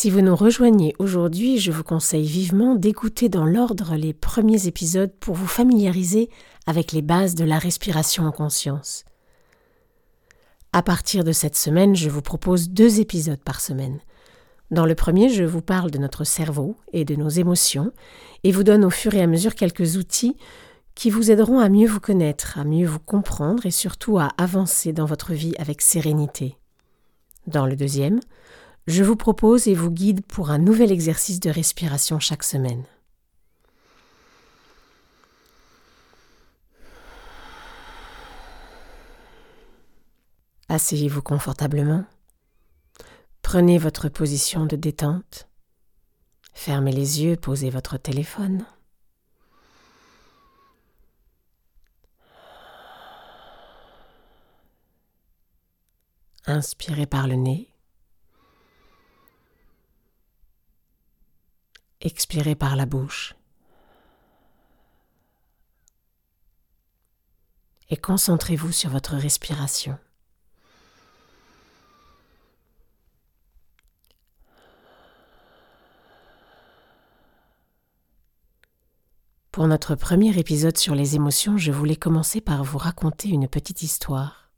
Si vous nous rejoignez aujourd'hui, je vous conseille vivement d'écouter dans l'ordre les premiers épisodes pour vous familiariser avec les bases de la respiration en conscience. À partir de cette semaine, je vous propose deux épisodes par semaine. Dans le premier, je vous parle de notre cerveau et de nos émotions et vous donne au fur et à mesure quelques outils qui vous aideront à mieux vous connaître, à mieux vous comprendre et surtout à avancer dans votre vie avec sérénité. Dans le deuxième, je vous propose et vous guide pour un nouvel exercice de respiration chaque semaine. Asseyez-vous confortablement. Prenez votre position de détente. Fermez les yeux, posez votre téléphone. Inspirez par le nez. Expirez par la bouche. Et concentrez-vous sur votre respiration. Pour notre premier épisode sur les émotions, je voulais commencer par vous raconter une petite histoire.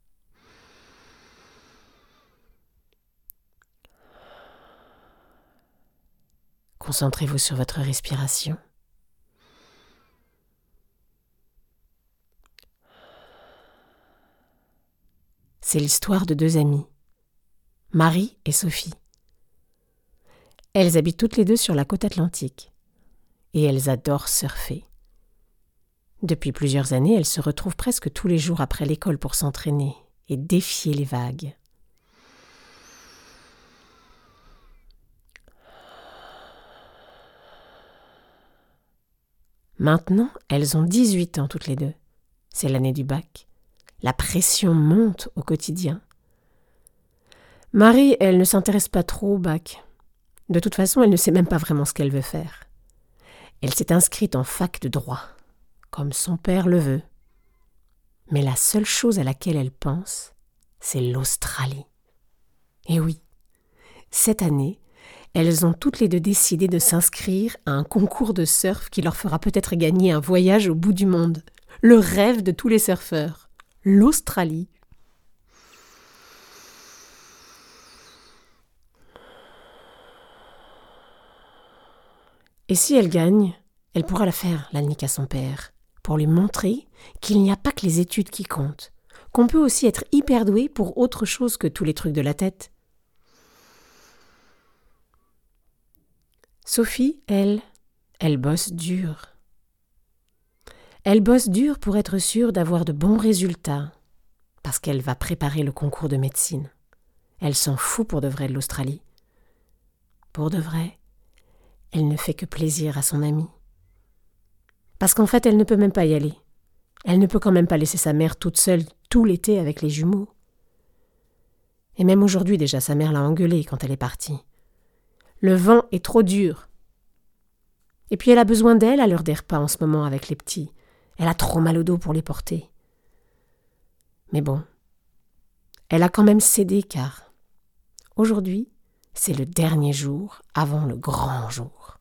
Concentrez-vous sur votre respiration. C'est l'histoire de deux amies, Marie et Sophie. Elles habitent toutes les deux sur la côte atlantique et elles adorent surfer. Depuis plusieurs années, elles se retrouvent presque tous les jours après l'école pour s'entraîner et défier les vagues. Maintenant, elles ont 18 ans toutes les deux. C'est l'année du bac. La pression monte au quotidien. Marie, elle ne s'intéresse pas trop au bac. De toute façon, elle ne sait même pas vraiment ce qu'elle veut faire. Elle s'est inscrite en fac de droit, comme son père le veut. Mais la seule chose à laquelle elle pense, c'est l'Australie. Et oui, cette année, elles ont toutes les deux décidé de s'inscrire à un concours de surf qui leur fera peut-être gagner un voyage au bout du monde. Le rêve de tous les surfeurs. L'Australie. Et si elle gagne, elle pourra la faire, la nique à son père, pour lui montrer qu'il n'y a pas que les études qui comptent, qu'on peut aussi être hyper doué pour autre chose que tous les trucs de la tête. Sophie, elle, elle bosse dur. Elle bosse dur pour être sûre d'avoir de bons résultats, parce qu'elle va préparer le concours de médecine. Elle s'en fout pour de vrai de l'Australie. Pour de vrai, elle ne fait que plaisir à son amie. Parce qu'en fait, elle ne peut même pas y aller. Elle ne peut quand même pas laisser sa mère toute seule tout l'été avec les jumeaux. Et même aujourd'hui déjà, sa mère l'a engueulée quand elle est partie. Le vent est trop dur. Et puis elle a besoin d'elle à l'heure des repas en ce moment avec les petits. Elle a trop mal au dos pour les porter. Mais bon, elle a quand même cédé car aujourd'hui, c'est le dernier jour avant le grand jour.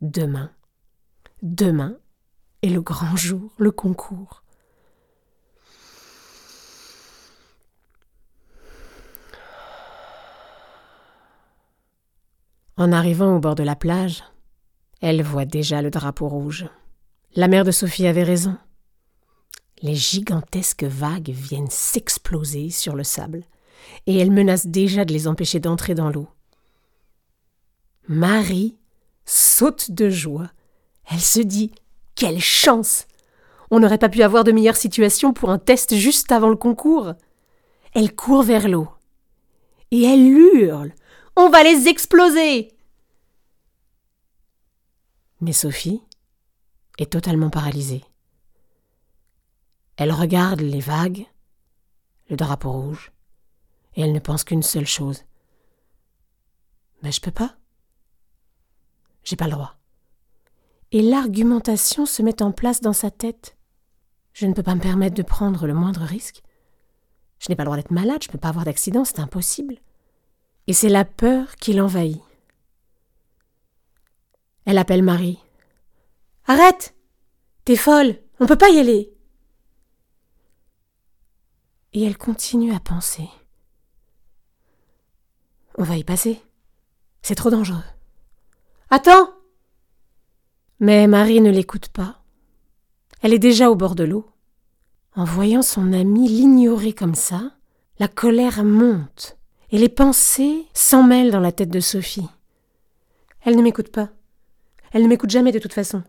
Demain, demain est le grand jour, le concours. En arrivant au bord de la plage, elle voit déjà le drapeau rouge. La mère de Sophie avait raison. Les gigantesques vagues viennent s'exploser sur le sable, et elle menace déjà de les empêcher d'entrer dans l'eau. Marie saute de joie. Elle se dit Quelle chance On n'aurait pas pu avoir de meilleure situation pour un test juste avant le concours. Elle court vers l'eau. Et elle hurle on va les exploser Mais Sophie est totalement paralysée. Elle regarde les vagues, le drapeau rouge, et elle ne pense qu'une seule chose. Mais je peux pas. J'ai pas le droit. Et l'argumentation se met en place dans sa tête. Je ne peux pas me permettre de prendre le moindre risque. Je n'ai pas le droit d'être malade, je ne peux pas avoir d'accident, c'est impossible. Et c'est la peur qui l'envahit. Elle appelle Marie. Arrête T'es folle On peut pas y aller Et elle continue à penser. On va y passer. C'est trop dangereux. Attends Mais Marie ne l'écoute pas. Elle est déjà au bord de l'eau. En voyant son amie l'ignorer comme ça, la colère monte et les pensées s'en mêlent dans la tête de Sophie. Elle ne m'écoute pas. Elle ne m'écoute jamais de toute façon.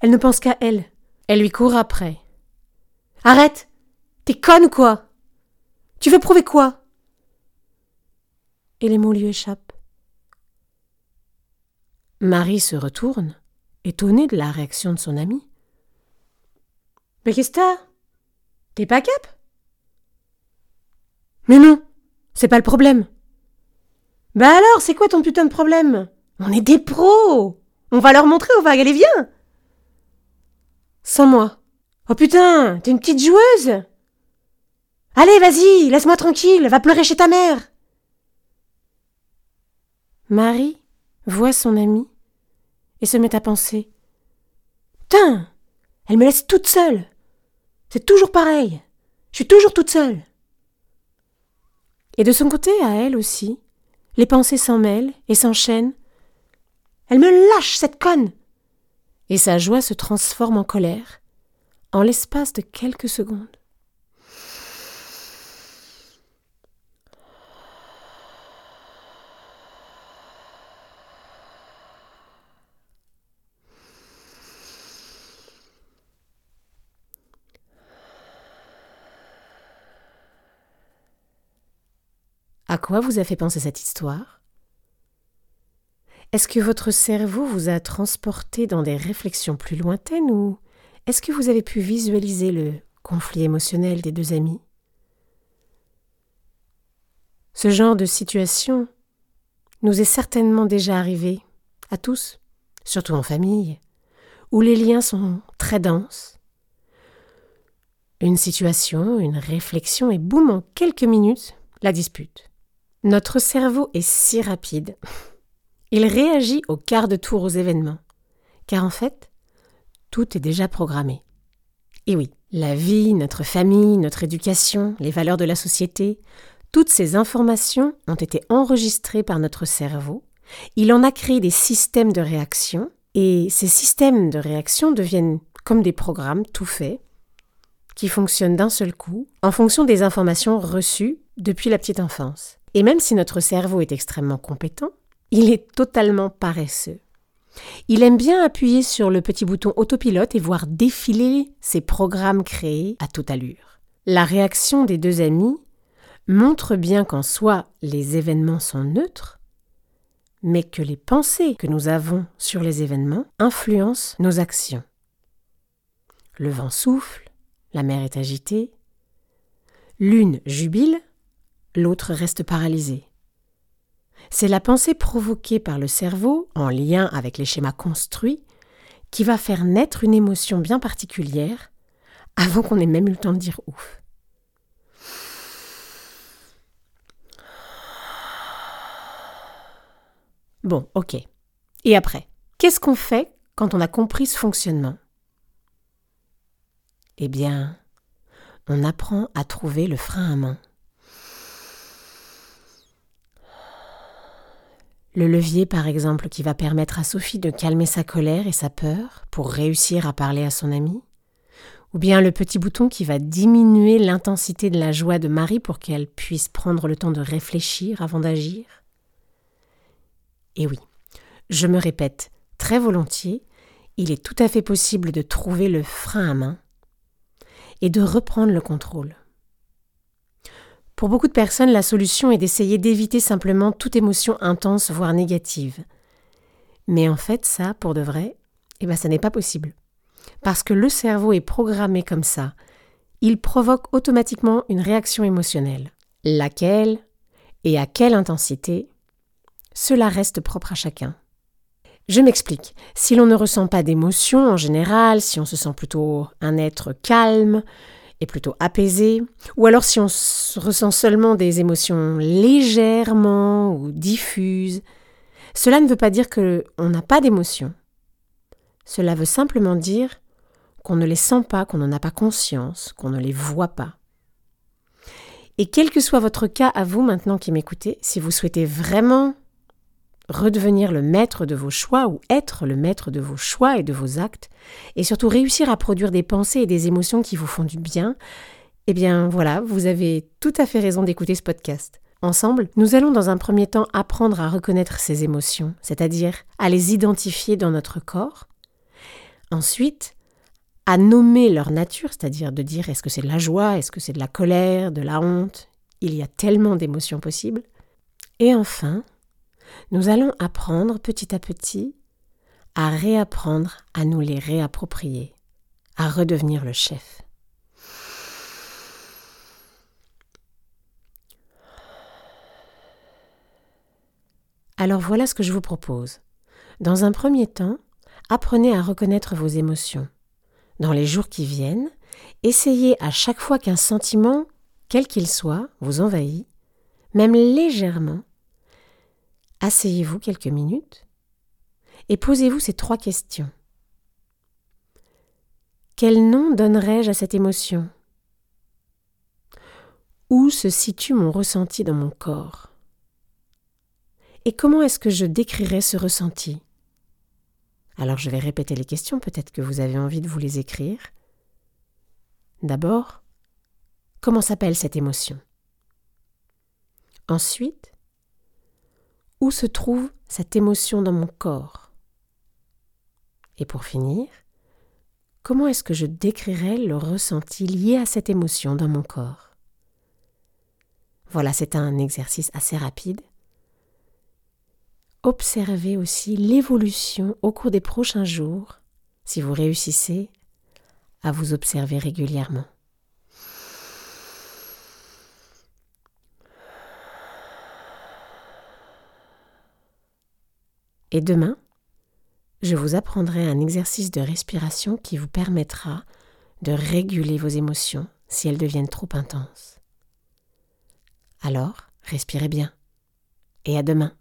Elle ne pense qu'à elle. Elle lui court après. Arrête T'es conne ou quoi? Tu veux prouver quoi? Et les mots lui échappent. Marie se retourne, étonnée de la réaction de son amie. Mais qu'est-ce que t'as? T'es pas cap? Mais non, c'est pas le problème. Bah alors, c'est quoi ton putain de problème? On est des pros On va leur montrer aux vagues, allez viens Sans moi. Oh putain, t'es une petite joueuse Allez, vas-y, laisse-moi tranquille, va pleurer chez ta mère Marie voit son amie et se met à penser. Putain, elle me laisse toute seule. C'est toujours pareil. Je suis toujours toute seule. Et de son côté, à elle aussi, les pensées s'en mêlent et s'enchaînent. Elle me lâche, cette conne. Et sa joie se transforme en colère, en l'espace de quelques secondes. À quoi vous a fait penser cette histoire? Est-ce que votre cerveau vous a transporté dans des réflexions plus lointaines ou est-ce que vous avez pu visualiser le conflit émotionnel des deux amis? Ce genre de situation nous est certainement déjà arrivé, à tous, surtout en famille, où les liens sont très denses. Une situation, une réflexion et boum, en quelques minutes, la dispute. Notre cerveau est si rapide. Il réagit au quart de tour aux événements. Car en fait, tout est déjà programmé. Et oui, la vie, notre famille, notre éducation, les valeurs de la société, toutes ces informations ont été enregistrées par notre cerveau. Il en a créé des systèmes de réaction, et ces systèmes de réaction deviennent comme des programmes tout faits, qui fonctionnent d'un seul coup, en fonction des informations reçues depuis la petite enfance. Et même si notre cerveau est extrêmement compétent, il est totalement paresseux. Il aime bien appuyer sur le petit bouton autopilote et voir défiler ses programmes créés à toute allure. La réaction des deux amis montre bien qu'en soi les événements sont neutres, mais que les pensées que nous avons sur les événements influencent nos actions. Le vent souffle, la mer est agitée, l'une jubile, l'autre reste paralysé. C'est la pensée provoquée par le cerveau, en lien avec les schémas construits, qui va faire naître une émotion bien particulière avant qu'on ait même eu le temps de dire ouf. Bon, ok. Et après, qu'est-ce qu'on fait quand on a compris ce fonctionnement? Eh bien, on apprend à trouver le frein à main. Le levier, par exemple, qui va permettre à Sophie de calmer sa colère et sa peur pour réussir à parler à son ami Ou bien le petit bouton qui va diminuer l'intensité de la joie de Marie pour qu'elle puisse prendre le temps de réfléchir avant d'agir? Et oui, je me répète très volontiers, il est tout à fait possible de trouver le frein à main et de reprendre le contrôle. Pour beaucoup de personnes, la solution est d'essayer d'éviter simplement toute émotion intense, voire négative. Mais en fait, ça, pour de vrai, Eh bien, ça n'est pas possible. Parce que le cerveau est programmé comme ça. Il provoque automatiquement une réaction émotionnelle. Laquelle et à quelle intensité Cela reste propre à chacun. Je m'explique. Si l'on ne ressent pas d'émotion en général, si on se sent plutôt un être calme et plutôt apaisé, ou alors si on ressent seulement des émotions légèrement ou diffuses, cela ne veut pas dire que on n'a pas d'émotion. Cela veut simplement dire qu'on ne les sent pas, qu'on n'en a pas conscience, qu'on ne les voit pas. Et quel que soit votre cas à vous maintenant qui m'écoutez, si vous souhaitez vraiment redevenir le maître de vos choix ou être le maître de vos choix et de vos actes, et surtout réussir à produire des pensées et des émotions qui vous font du bien, eh bien voilà, vous avez tout à fait raison d'écouter ce podcast. Ensemble, nous allons dans un premier temps apprendre à reconnaître ces émotions, c'est-à-dire à les identifier dans notre corps. Ensuite, à nommer leur nature, c'est-à-dire de dire est-ce que c'est de la joie, est-ce que c'est de la colère, de la honte? Il y a tellement d'émotions possibles. Et enfin, nous allons apprendre petit à petit à réapprendre à nous les réapproprier, à redevenir le chef. Alors voilà ce que je vous propose. Dans un premier temps, apprenez à reconnaître vos émotions. Dans les jours qui viennent, essayez à chaque fois qu'un sentiment, quel qu'il soit, vous envahit, même légèrement, asseyez-vous quelques minutes et posez-vous ces trois questions. Quel nom donnerais-je à cette émotion? Où se situe mon ressenti dans mon corps? Et comment est-ce que je décrirais ce ressenti? Alors je vais répéter les questions, peut-être que vous avez envie de vous les écrire. D'abord, comment s'appelle cette émotion? Ensuite, où se trouve cette émotion dans mon corps? Et pour finir, comment est-ce que je décrirais le ressenti lié à cette émotion dans mon corps? Voilà, c'est un exercice assez rapide. Observez aussi l'évolution au cours des prochains jours si vous réussissez à vous observer régulièrement. Et demain, je vous apprendrai un exercice de respiration qui vous permettra de réguler vos émotions si elles deviennent trop intenses. Alors, respirez bien. Et à demain.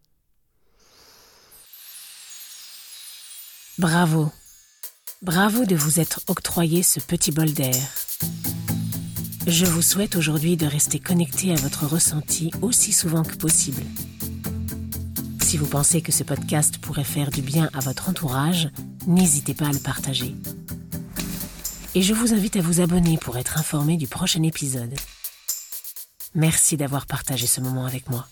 Bravo. Bravo de vous être octroyé ce petit bol d'air. Je vous souhaite aujourd'hui de rester connecté à votre ressenti aussi souvent que possible. Si vous pensez que ce podcast pourrait faire du bien à votre entourage, n'hésitez pas à le partager. Et je vous invite à vous abonner pour être informé du prochain épisode. Merci d'avoir partagé ce moment avec moi.